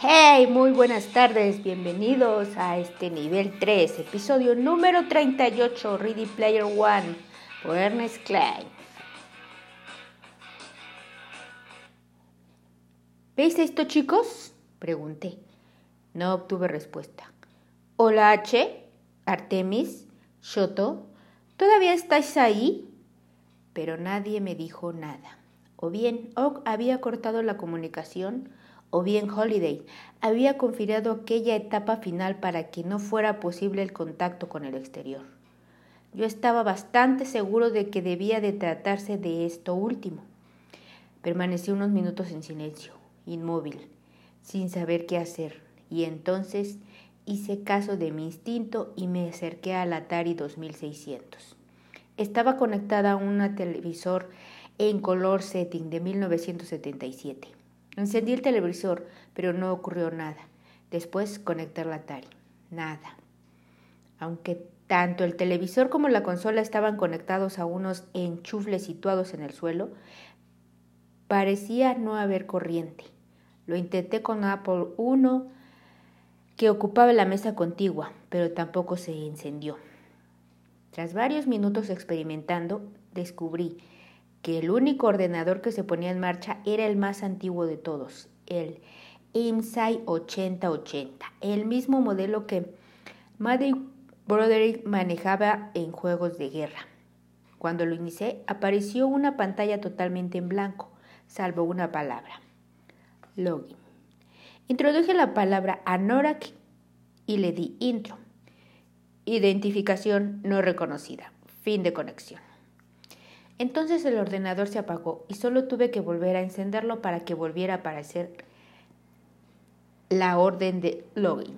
Hey, muy buenas tardes, bienvenidos a este nivel 3, episodio número 38, Ready Player One, por Ernest Klein. ¿Veis esto, chicos? Pregunté. No obtuve respuesta. Hola, H, Artemis, Shoto, ¿todavía estáis ahí? Pero nadie me dijo nada. O bien Og había cortado la comunicación, o bien Holiday había confirmado aquella etapa final para que no fuera posible el contacto con el exterior. Yo estaba bastante seguro de que debía de tratarse de esto último. Permanecí unos minutos en silencio, inmóvil, sin saber qué hacer, y entonces hice caso de mi instinto y me acerqué al Atari 2600. Estaba conectada a un televisor en color setting de 1977. Encendí el televisor, pero no ocurrió nada. Después conecté la Atari. Nada. Aunque tanto el televisor como la consola estaban conectados a unos enchufles situados en el suelo, parecía no haber corriente. Lo intenté con Apple I, que ocupaba la mesa contigua, pero tampoco se encendió. Tras varios minutos experimentando, descubrí que el único ordenador que se ponía en marcha era el más antiguo de todos, el IMSAI 8080, el mismo modelo que Maddy Broderick manejaba en juegos de guerra. Cuando lo inicié, apareció una pantalla totalmente en blanco, salvo una palabra, login. Introduje la palabra Anorak y le di intro. Identificación no reconocida. Fin de conexión. Entonces el ordenador se apagó y solo tuve que volver a encenderlo para que volviera a aparecer la orden de login.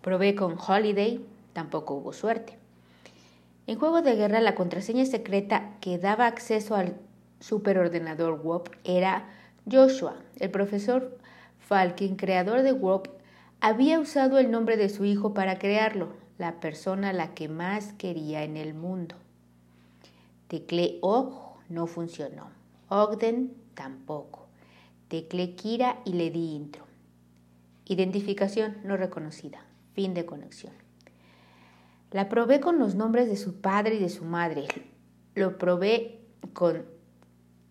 Probé con Holiday, tampoco hubo suerte. En juego de guerra la contraseña secreta que daba acceso al superordenador WOP era Joshua. El profesor Falkin, creador de WOP, había usado el nombre de su hijo para crearlo, la persona a la que más quería en el mundo. Teclé Og, no funcionó. Ogden tampoco. Teclé Kira y le di intro. Identificación no reconocida. Fin de conexión. La probé con los nombres de su padre y de su madre. Lo probé con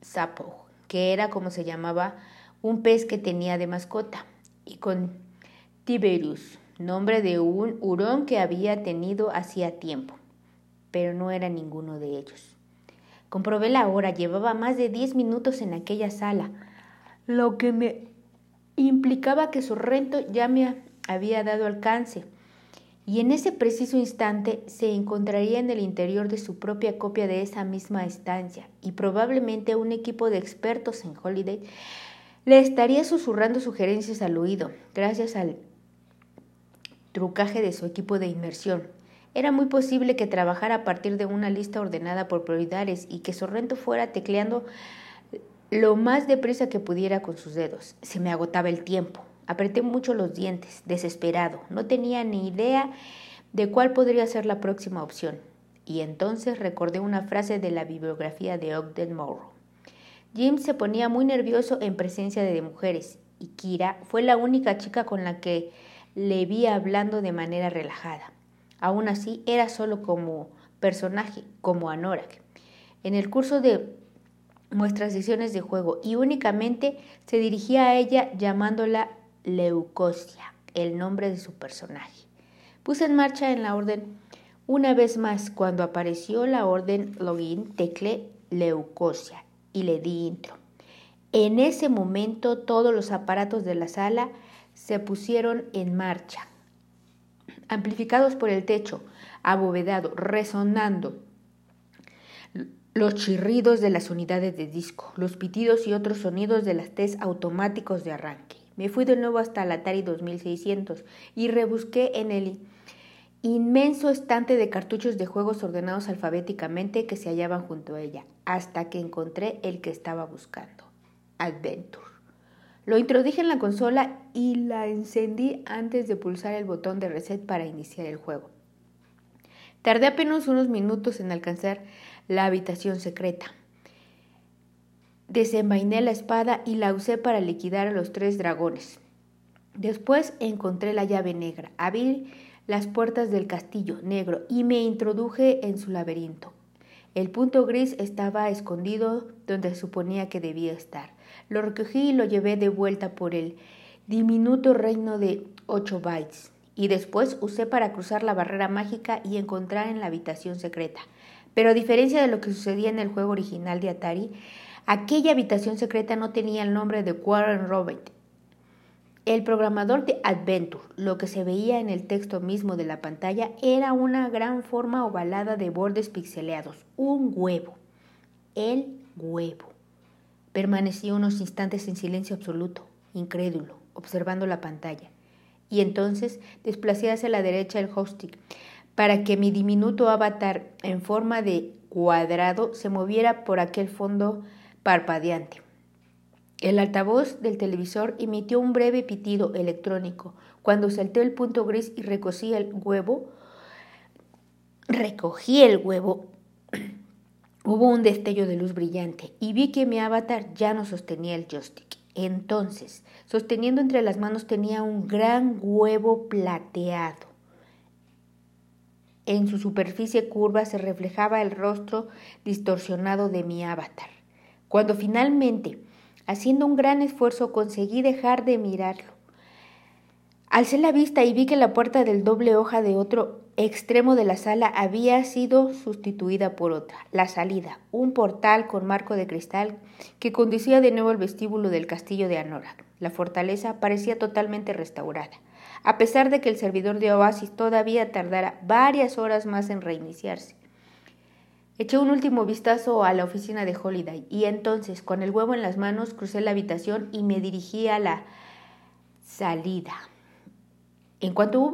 Sapo, que era como se llamaba un pez que tenía de mascota, y con Tiberius, nombre de un hurón que había tenido hacía tiempo, pero no era ninguno de ellos. Comprobé la hora, llevaba más de diez minutos en aquella sala, lo que me implicaba que su rento ya me había dado alcance, y en ese preciso instante se encontraría en el interior de su propia copia de esa misma estancia, y probablemente un equipo de expertos en Holiday le estaría susurrando sugerencias al oído, gracias al trucaje de su equipo de inmersión. Era muy posible que trabajara a partir de una lista ordenada por prioridades y que Sorrento fuera tecleando lo más deprisa que pudiera con sus dedos. Se me agotaba el tiempo. Apreté mucho los dientes, desesperado. No tenía ni idea de cuál podría ser la próxima opción. Y entonces recordé una frase de la bibliografía de Ogden Morrow. Jim se ponía muy nervioso en presencia de mujeres y Kira fue la única chica con la que le vi hablando de manera relajada. Aún así, era solo como personaje, como Anorak. En el curso de nuestras sesiones de juego y únicamente se dirigía a ella llamándola Leucosia, el nombre de su personaje. Puse en marcha en la orden una vez más cuando apareció la orden login, teclé Leucosia y le di intro. En ese momento todos los aparatos de la sala se pusieron en marcha amplificados por el techo, abovedado, resonando los chirridos de las unidades de disco, los pitidos y otros sonidos de las test automáticos de arranque. Me fui de nuevo hasta la Atari 2600 y rebusqué en el inmenso estante de cartuchos de juegos ordenados alfabéticamente que se hallaban junto a ella, hasta que encontré el que estaba buscando, Adventure. Lo introduje en la consola y la encendí antes de pulsar el botón de reset para iniciar el juego. Tardé apenas unos minutos en alcanzar la habitación secreta. Desenvainé la espada y la usé para liquidar a los tres dragones. Después encontré la llave negra, abrí las puertas del castillo negro y me introduje en su laberinto. El punto gris estaba escondido donde suponía que debía estar. Lo recogí y lo llevé de vuelta por el diminuto reino de ocho bytes y después usé para cruzar la barrera mágica y encontrar en la habitación secreta. Pero a diferencia de lo que sucedía en el juego original de Atari, aquella habitación secreta no tenía el nombre de Warren Robert. El programador de Adventure, lo que se veía en el texto mismo de la pantalla, era una gran forma ovalada de bordes pixeleados, un huevo. El huevo. Permanecí unos instantes en silencio absoluto, incrédulo, observando la pantalla y entonces desplacé hacia la derecha el joystick para que mi diminuto avatar en forma de cuadrado se moviera por aquel fondo parpadeante. El altavoz del televisor emitió un breve pitido electrónico. Cuando salté el punto gris y recogí el huevo, recogí el huevo, hubo un destello de luz brillante y vi que mi avatar ya no sostenía el joystick. Entonces, sosteniendo entre las manos tenía un gran huevo plateado. En su superficie curva se reflejaba el rostro distorsionado de mi avatar. Cuando finalmente, haciendo un gran esfuerzo, conseguí dejar de mirarlo, alcé la vista y vi que la puerta del doble hoja de otro extremo de la sala había sido sustituida por otra, la salida, un portal con marco de cristal que conducía de nuevo al vestíbulo del castillo de Anorak. La fortaleza parecía totalmente restaurada, a pesar de que el servidor de Oasis todavía tardara varias horas más en reiniciarse. Eché un último vistazo a la oficina de Holiday y entonces, con el huevo en las manos, crucé la habitación y me dirigí a la salida. En cuanto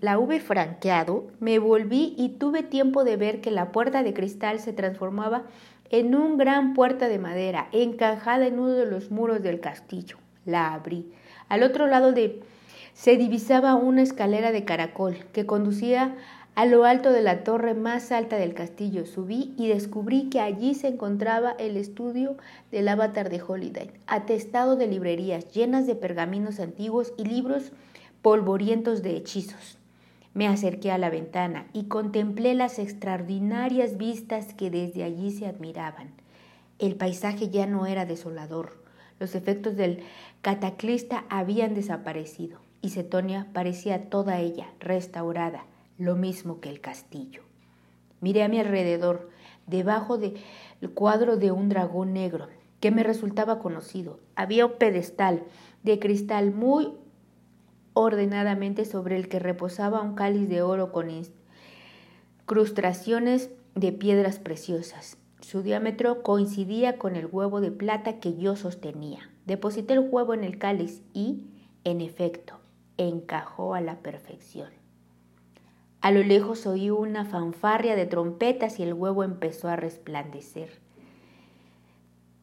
la hube franqueado, me volví y tuve tiempo de ver que la puerta de cristal se transformaba en un gran puerta de madera, encajada en uno de los muros del castillo. La abrí. Al otro lado de se divisaba una escalera de caracol que conducía a lo alto de la torre más alta del castillo. Subí y descubrí que allí se encontraba el estudio del avatar de Holiday, atestado de librerías llenas de pergaminos antiguos y libros polvorientos de hechizos. Me acerqué a la ventana y contemplé las extraordinarias vistas que desde allí se admiraban. El paisaje ya no era desolador. Los efectos del cataclista habían desaparecido y Setonia parecía toda ella restaurada, lo mismo que el castillo. Miré a mi alrededor, debajo del cuadro de un dragón negro, que me resultaba conocido. Había un pedestal de cristal muy ordenadamente sobre el que reposaba un cáliz de oro con incrustaciones de piedras preciosas. Su diámetro coincidía con el huevo de plata que yo sostenía. Deposité el huevo en el cáliz y, en efecto, encajó a la perfección. A lo lejos oí una fanfarria de trompetas y el huevo empezó a resplandecer.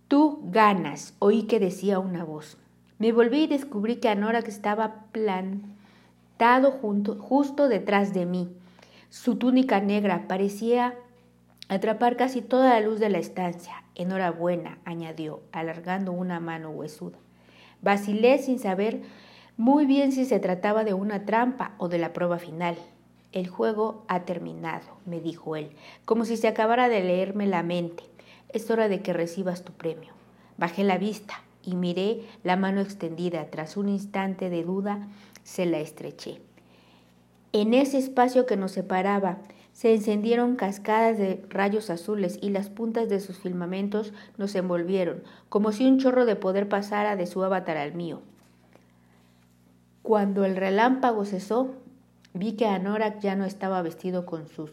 Tú ganas, oí que decía una voz. Me volví y descubrí que Anorak estaba plantado justo detrás de mí. Su túnica negra parecía atrapar casi toda la luz de la estancia. Enhorabuena, añadió, alargando una mano huesuda. Vacilé sin saber muy bien si se trataba de una trampa o de la prueba final. El juego ha terminado, me dijo él, como si se acabara de leerme la mente. Es hora de que recibas tu premio. Bajé la vista y miré la mano extendida. Tras un instante de duda, se la estreché. En ese espacio que nos separaba, se encendieron cascadas de rayos azules y las puntas de sus filamentos nos envolvieron, como si un chorro de poder pasara de su avatar al mío. Cuando el relámpago cesó, vi que Anorak ya no estaba vestido con sus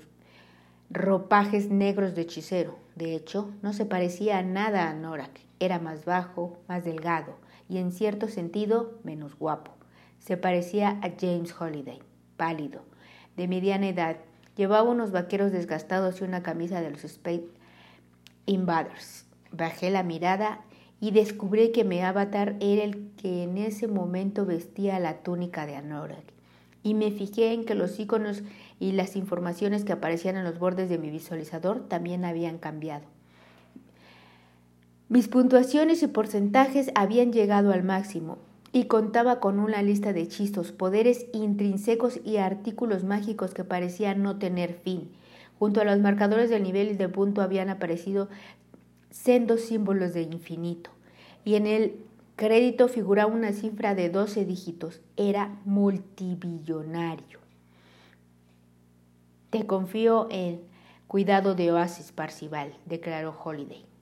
ropajes negros de hechicero. De hecho, no se parecía nada a Anorak. Era más bajo, más delgado y en cierto sentido menos guapo. Se parecía a James Holiday, pálido, de mediana edad. Llevaba unos vaqueros desgastados y una camisa de los Spade Invaders. Bajé la mirada y descubrí que mi avatar era el que en ese momento vestía la túnica de Anorak. Y me fijé en que los iconos y las informaciones que aparecían en los bordes de mi visualizador también habían cambiado. Mis puntuaciones y porcentajes habían llegado al máximo y contaba con una lista de hechizos, poderes intrínsecos y artículos mágicos que parecían no tener fin. Junto a los marcadores del nivel y de punto habían aparecido sendos símbolos de infinito, y en el crédito figuraba una cifra de 12 dígitos. Era multibillonario. Te confío en cuidado de Oasis Parcival, declaró Holiday.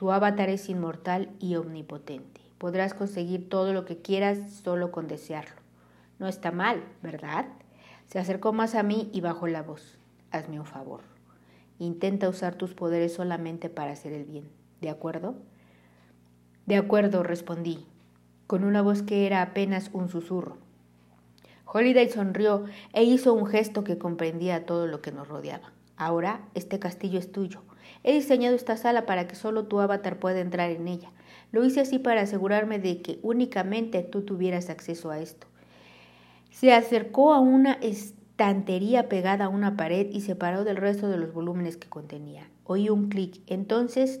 Tu avatar es inmortal y omnipotente. Podrás conseguir todo lo que quieras solo con desearlo. No está mal, ¿verdad? Se acercó más a mí y bajó la voz. Hazme un favor. Intenta usar tus poderes solamente para hacer el bien. ¿De acuerdo? De acuerdo, respondí, con una voz que era apenas un susurro. Holiday sonrió e hizo un gesto que comprendía todo lo que nos rodeaba. Ahora este castillo es tuyo. He diseñado esta sala para que solo tu avatar pueda entrar en ella. Lo hice así para asegurarme de que únicamente tú tuvieras acceso a esto. Se acercó a una estantería pegada a una pared y separó del resto de los volúmenes que contenía. Oí un clic. Entonces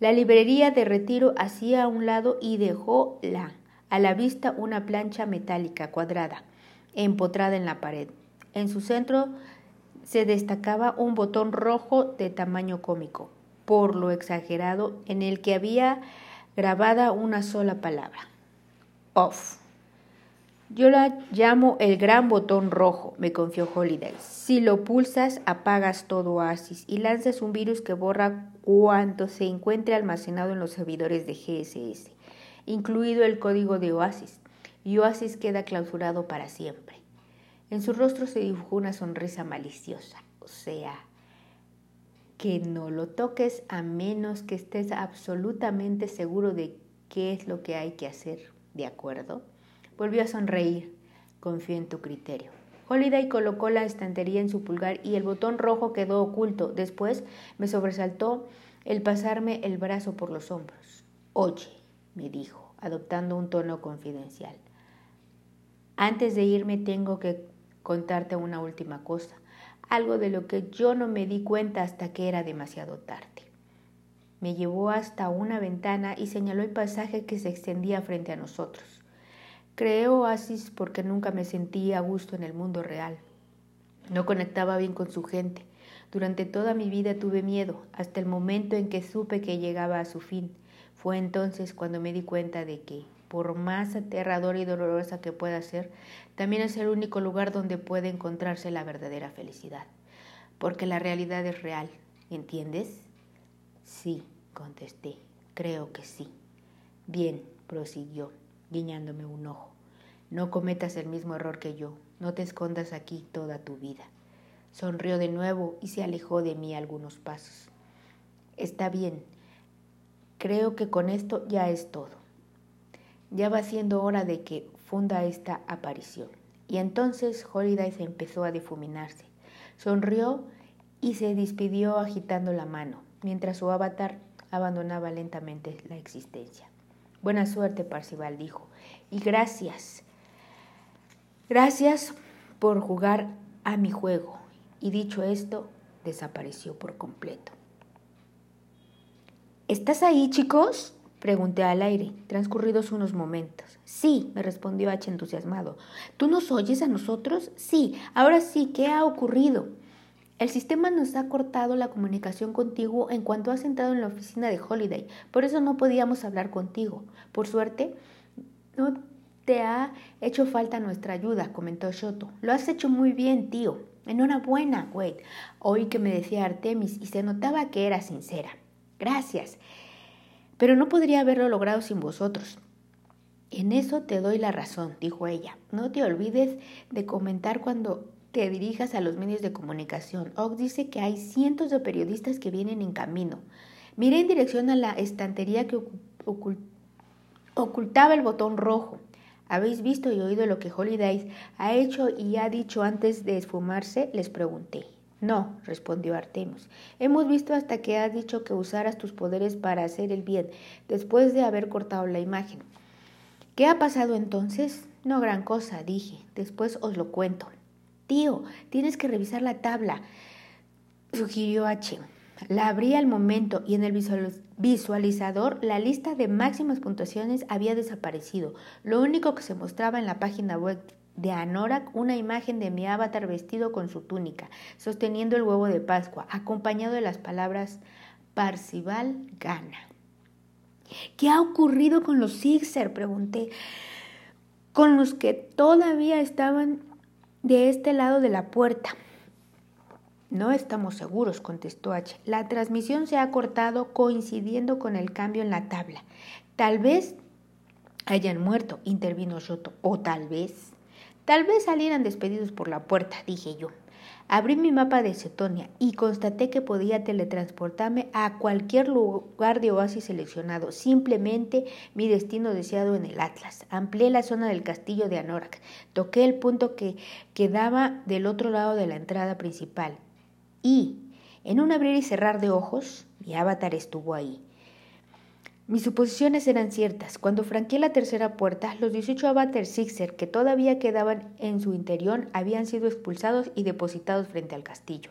la librería de retiro hacía a un lado y dejó la, a la vista una plancha metálica cuadrada, empotrada en la pared. En su centro se destacaba un botón rojo de tamaño cómico, por lo exagerado, en el que había grabada una sola palabra. Off. Yo la llamo el gran botón rojo, me confió Holiday. Si lo pulsas, apagas todo Oasis y lanzas un virus que borra cuanto se encuentre almacenado en los servidores de GSS, incluido el código de Oasis, y Oasis queda clausurado para siempre. En su rostro se dibujó una sonrisa maliciosa, o sea, que no lo toques a menos que estés absolutamente seguro de qué es lo que hay que hacer, ¿de acuerdo? Volvió a sonreír. Confío en tu criterio. Holiday colocó la estantería en su pulgar y el botón rojo quedó oculto. Después me sobresaltó el pasarme el brazo por los hombros. Oye, me dijo, adoptando un tono confidencial. Antes de irme tengo que contarte una última cosa algo de lo que yo no me di cuenta hasta que era demasiado tarde. Me llevó hasta una ventana y señaló el pasaje que se extendía frente a nosotros. Creé oasis porque nunca me sentí a gusto en el mundo real. No conectaba bien con su gente. Durante toda mi vida tuve miedo, hasta el momento en que supe que llegaba a su fin. Fue entonces cuando me di cuenta de que, por más aterradora y dolorosa que pueda ser, también es el único lugar donde puede encontrarse la verdadera felicidad. Porque la realidad es real, ¿entiendes? Sí, contesté, creo que sí. Bien, prosiguió, guiñándome un ojo. No cometas el mismo error que yo, no te escondas aquí toda tu vida. Sonrió de nuevo y se alejó de mí algunos pasos. Está bien, creo que con esto ya es todo. Ya va siendo hora de que funda esta aparición. Y entonces Holiday se empezó a difuminarse. Sonrió y se despidió agitando la mano, mientras su avatar abandonaba lentamente la existencia. Buena suerte, Parcival dijo, y gracias. Gracias por jugar a mi juego. Y dicho esto, desapareció por completo. ¿Estás ahí, chicos? Pregunté al aire, transcurridos unos momentos. Sí, me respondió H entusiasmado. ¿Tú nos oyes a nosotros? Sí, ahora sí, ¿qué ha ocurrido? El sistema nos ha cortado la comunicación contigo en cuanto has entrado en la oficina de Holiday, por eso no podíamos hablar contigo. Por suerte, no te ha hecho falta nuestra ayuda, comentó Shoto. Lo has hecho muy bien, tío. Enhorabuena, Wade. Oí que me decía Artemis y se notaba que era sincera. Gracias. Pero no podría haberlo logrado sin vosotros. En eso te doy la razón, dijo ella. No te olvides de comentar cuando te dirijas a los medios de comunicación. Ox dice que hay cientos de periodistas que vienen en camino. Miré en dirección a la estantería que ocultaba el botón rojo. ¿Habéis visto y oído lo que Holidays ha hecho y ha dicho antes de esfumarse? Les pregunté. No, respondió Artemis. Hemos visto hasta que has dicho que usaras tus poderes para hacer el bien, después de haber cortado la imagen. ¿Qué ha pasado entonces? No gran cosa, dije. Después os lo cuento. Tío, tienes que revisar la tabla, sugirió H. La abrí al momento y en el visualizador la lista de máximas puntuaciones había desaparecido. Lo único que se mostraba en la página web de Anorak una imagen de mi avatar vestido con su túnica, sosteniendo el huevo de Pascua, acompañado de las palabras Parcival gana. ¿Qué ha ocurrido con los Sixer? pregunté. Con los que todavía estaban de este lado de la puerta. No estamos seguros, contestó H. La transmisión se ha cortado coincidiendo con el cambio en la tabla. Tal vez hayan muerto, intervino Shoto, o tal vez. Tal vez salieran despedidos por la puerta, dije yo. Abrí mi mapa de Cetonia y constaté que podía teletransportarme a cualquier lugar de oasis seleccionado, simplemente mi destino deseado en el Atlas. Amplié la zona del castillo de Anorak, toqué el punto que quedaba del otro lado de la entrada principal y, en un abrir y cerrar de ojos, mi avatar estuvo ahí. Mis suposiciones eran ciertas. Cuando franqueé la tercera puerta, los 18 Avatar Sixer que todavía quedaban en su interior habían sido expulsados y depositados frente al castillo.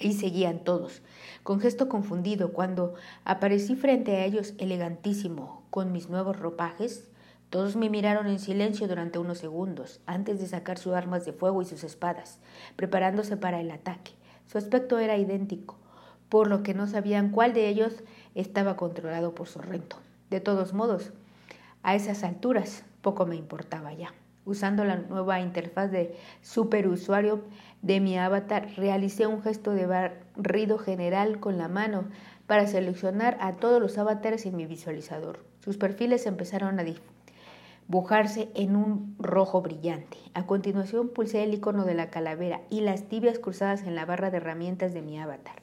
Ahí seguían todos, con gesto confundido, cuando aparecí frente a ellos elegantísimo, con mis nuevos ropajes. Todos me miraron en silencio durante unos segundos, antes de sacar sus armas de fuego y sus espadas, preparándose para el ataque. Su aspecto era idéntico, por lo que no sabían cuál de ellos estaba controlado por Sorrento. De todos modos, a esas alturas poco me importaba ya. Usando la nueva interfaz de superusuario de mi avatar, realicé un gesto de barrido general con la mano para seleccionar a todos los avatares en mi visualizador. Sus perfiles empezaron a dibujarse en un rojo brillante. A continuación pulsé el icono de la calavera y las tibias cruzadas en la barra de herramientas de mi avatar.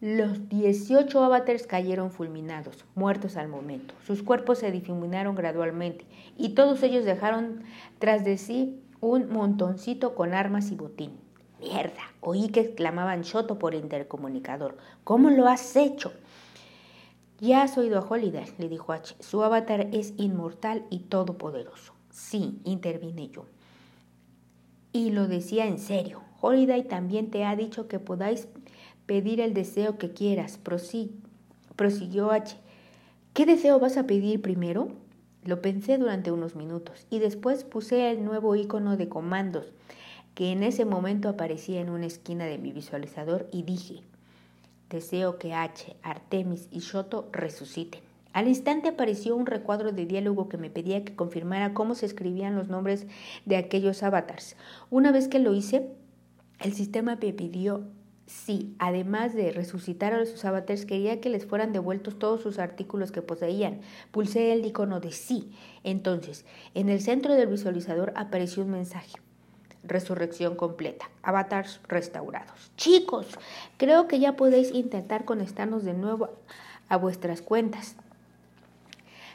Los 18 avatars cayeron fulminados, muertos al momento. Sus cuerpos se difuminaron gradualmente y todos ellos dejaron tras de sí un montoncito con armas y botín. Mierda, oí que exclamaban Shoto por intercomunicador. ¿Cómo lo has hecho? Ya has oído a Holiday, le dijo H. Su avatar es inmortal y todopoderoso. Sí, intervine yo. Y lo decía en serio. Holiday también te ha dicho que podáis pedir el deseo que quieras, prosiguió H. ¿Qué deseo vas a pedir primero? Lo pensé durante unos minutos y después puse el nuevo icono de comandos que en ese momento aparecía en una esquina de mi visualizador y dije, deseo que H, Artemis y Shoto resuciten. Al instante apareció un recuadro de diálogo que me pedía que confirmara cómo se escribían los nombres de aquellos avatars. Una vez que lo hice, el sistema me pidió Sí, además de resucitar a sus avatars, quería que les fueran devueltos todos sus artículos que poseían. Pulsé el icono de sí. Entonces, en el centro del visualizador apareció un mensaje. Resurrección completa. Avatars restaurados. Chicos, creo que ya podéis intentar conectarnos de nuevo a vuestras cuentas.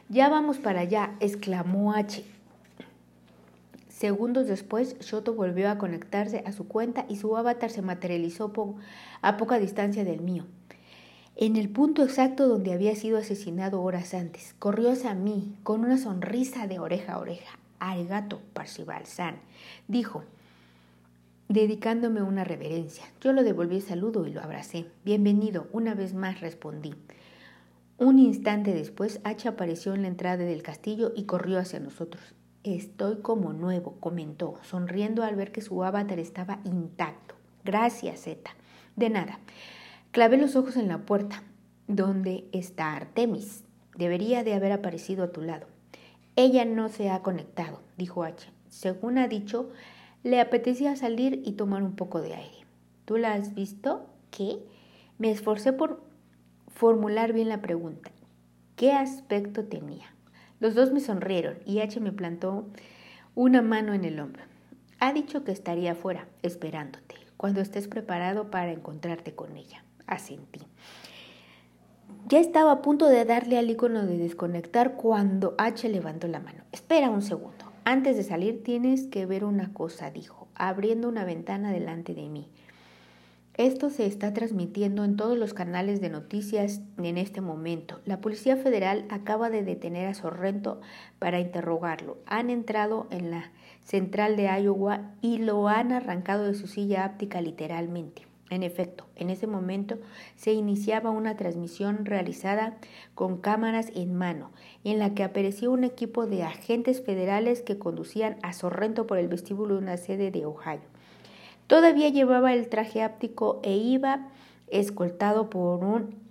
Ya vamos para allá, exclamó H. Segundos después, Shoto volvió a conectarse a su cuenta y su avatar se materializó a poca distancia del mío. En el punto exacto donde había sido asesinado horas antes, corrió hacia mí con una sonrisa de oreja a oreja. Arigato, Parcival San, dijo, dedicándome una reverencia. Yo lo devolví el saludo y lo abracé. Bienvenido, una vez más respondí. Un instante después, H apareció en la entrada del castillo y corrió hacia nosotros. Estoy como nuevo, comentó, sonriendo al ver que su avatar estaba intacto. Gracias, Zeta. De nada. Clavé los ojos en la puerta. ¿Dónde está Artemis? Debería de haber aparecido a tu lado. Ella no se ha conectado, dijo H. Según ha dicho, le apetecía salir y tomar un poco de aire. ¿Tú la has visto? ¿Qué? Me esforcé por formular bien la pregunta. ¿Qué aspecto tenía? Los dos me sonrieron y H me plantó una mano en el hombro. Ha dicho que estaría afuera, esperándote, cuando estés preparado para encontrarte con ella. Asentí. Ya estaba a punto de darle al icono de desconectar cuando H levantó la mano. Espera un segundo. Antes de salir tienes que ver una cosa, dijo, abriendo una ventana delante de mí. Esto se está transmitiendo en todos los canales de noticias en este momento. La Policía Federal acaba de detener a Sorrento para interrogarlo. Han entrado en la central de Iowa y lo han arrancado de su silla áptica literalmente. En efecto, en ese momento se iniciaba una transmisión realizada con cámaras en mano, en la que apareció un equipo de agentes federales que conducían a Sorrento por el vestíbulo de una sede de Ohio. Todavía llevaba el traje áptico e iba escoltado por un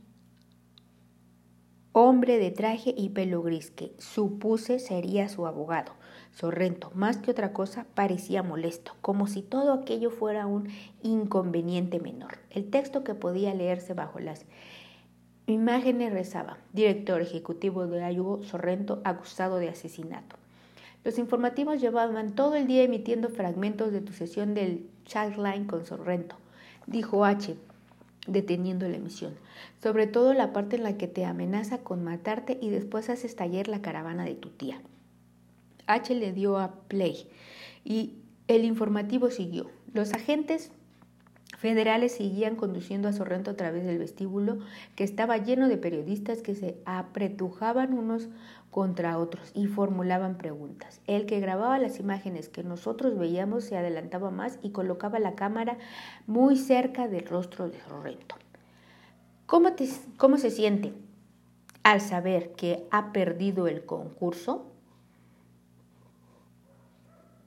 hombre de traje y pelo gris que supuse sería su abogado. Sorrento, más que otra cosa, parecía molesto, como si todo aquello fuera un inconveniente menor. El texto que podía leerse bajo las imágenes rezaba, director ejecutivo de Ayugo Sorrento acusado de asesinato. Los informativos llevaban todo el día emitiendo fragmentos de tu sesión del chatline con Sorrento, dijo H, deteniendo la emisión, sobre todo la parte en la que te amenaza con matarte y después haces tallar la caravana de tu tía. H le dio a play y el informativo siguió. Los agentes federales seguían conduciendo a Sorrento a través del vestíbulo que estaba lleno de periodistas que se apretujaban unos contra otros y formulaban preguntas. El que grababa las imágenes que nosotros veíamos se adelantaba más y colocaba la cámara muy cerca del rostro de Sorrento. ¿Cómo, cómo se siente al saber que ha perdido el concurso?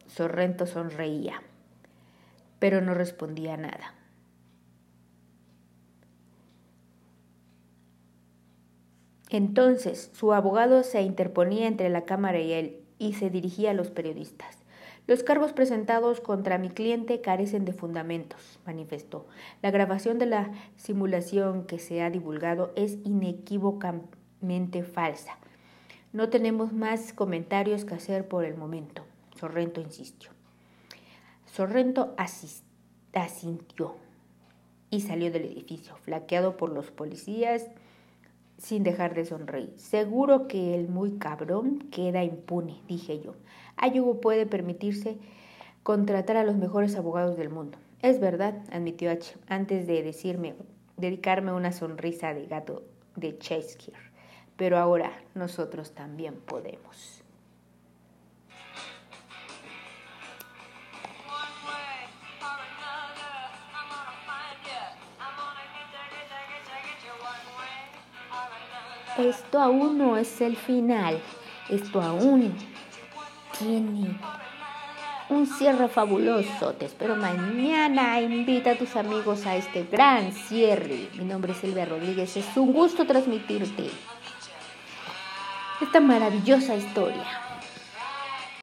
Sorrento sonreía, pero no respondía nada. Entonces su abogado se interponía entre la Cámara y él y se dirigía a los periodistas. Los cargos presentados contra mi cliente carecen de fundamentos, manifestó. La grabación de la simulación que se ha divulgado es inequívocamente falsa. No tenemos más comentarios que hacer por el momento. Sorrento insistió. Sorrento asintió y salió del edificio, flaqueado por los policías sin dejar de sonreír. Seguro que el muy cabrón queda impune, dije yo. Ayugo puede permitirse contratar a los mejores abogados del mundo. Es verdad, admitió H, antes de decirme, dedicarme una sonrisa de gato de Shakespeare. Pero ahora nosotros también podemos. Esto aún no es el final. Esto aún tiene un cierre fabuloso. Te espero mañana. Invita a tus amigos a este gran cierre. Mi nombre es Silvia Rodríguez. Es un gusto transmitirte esta maravillosa historia.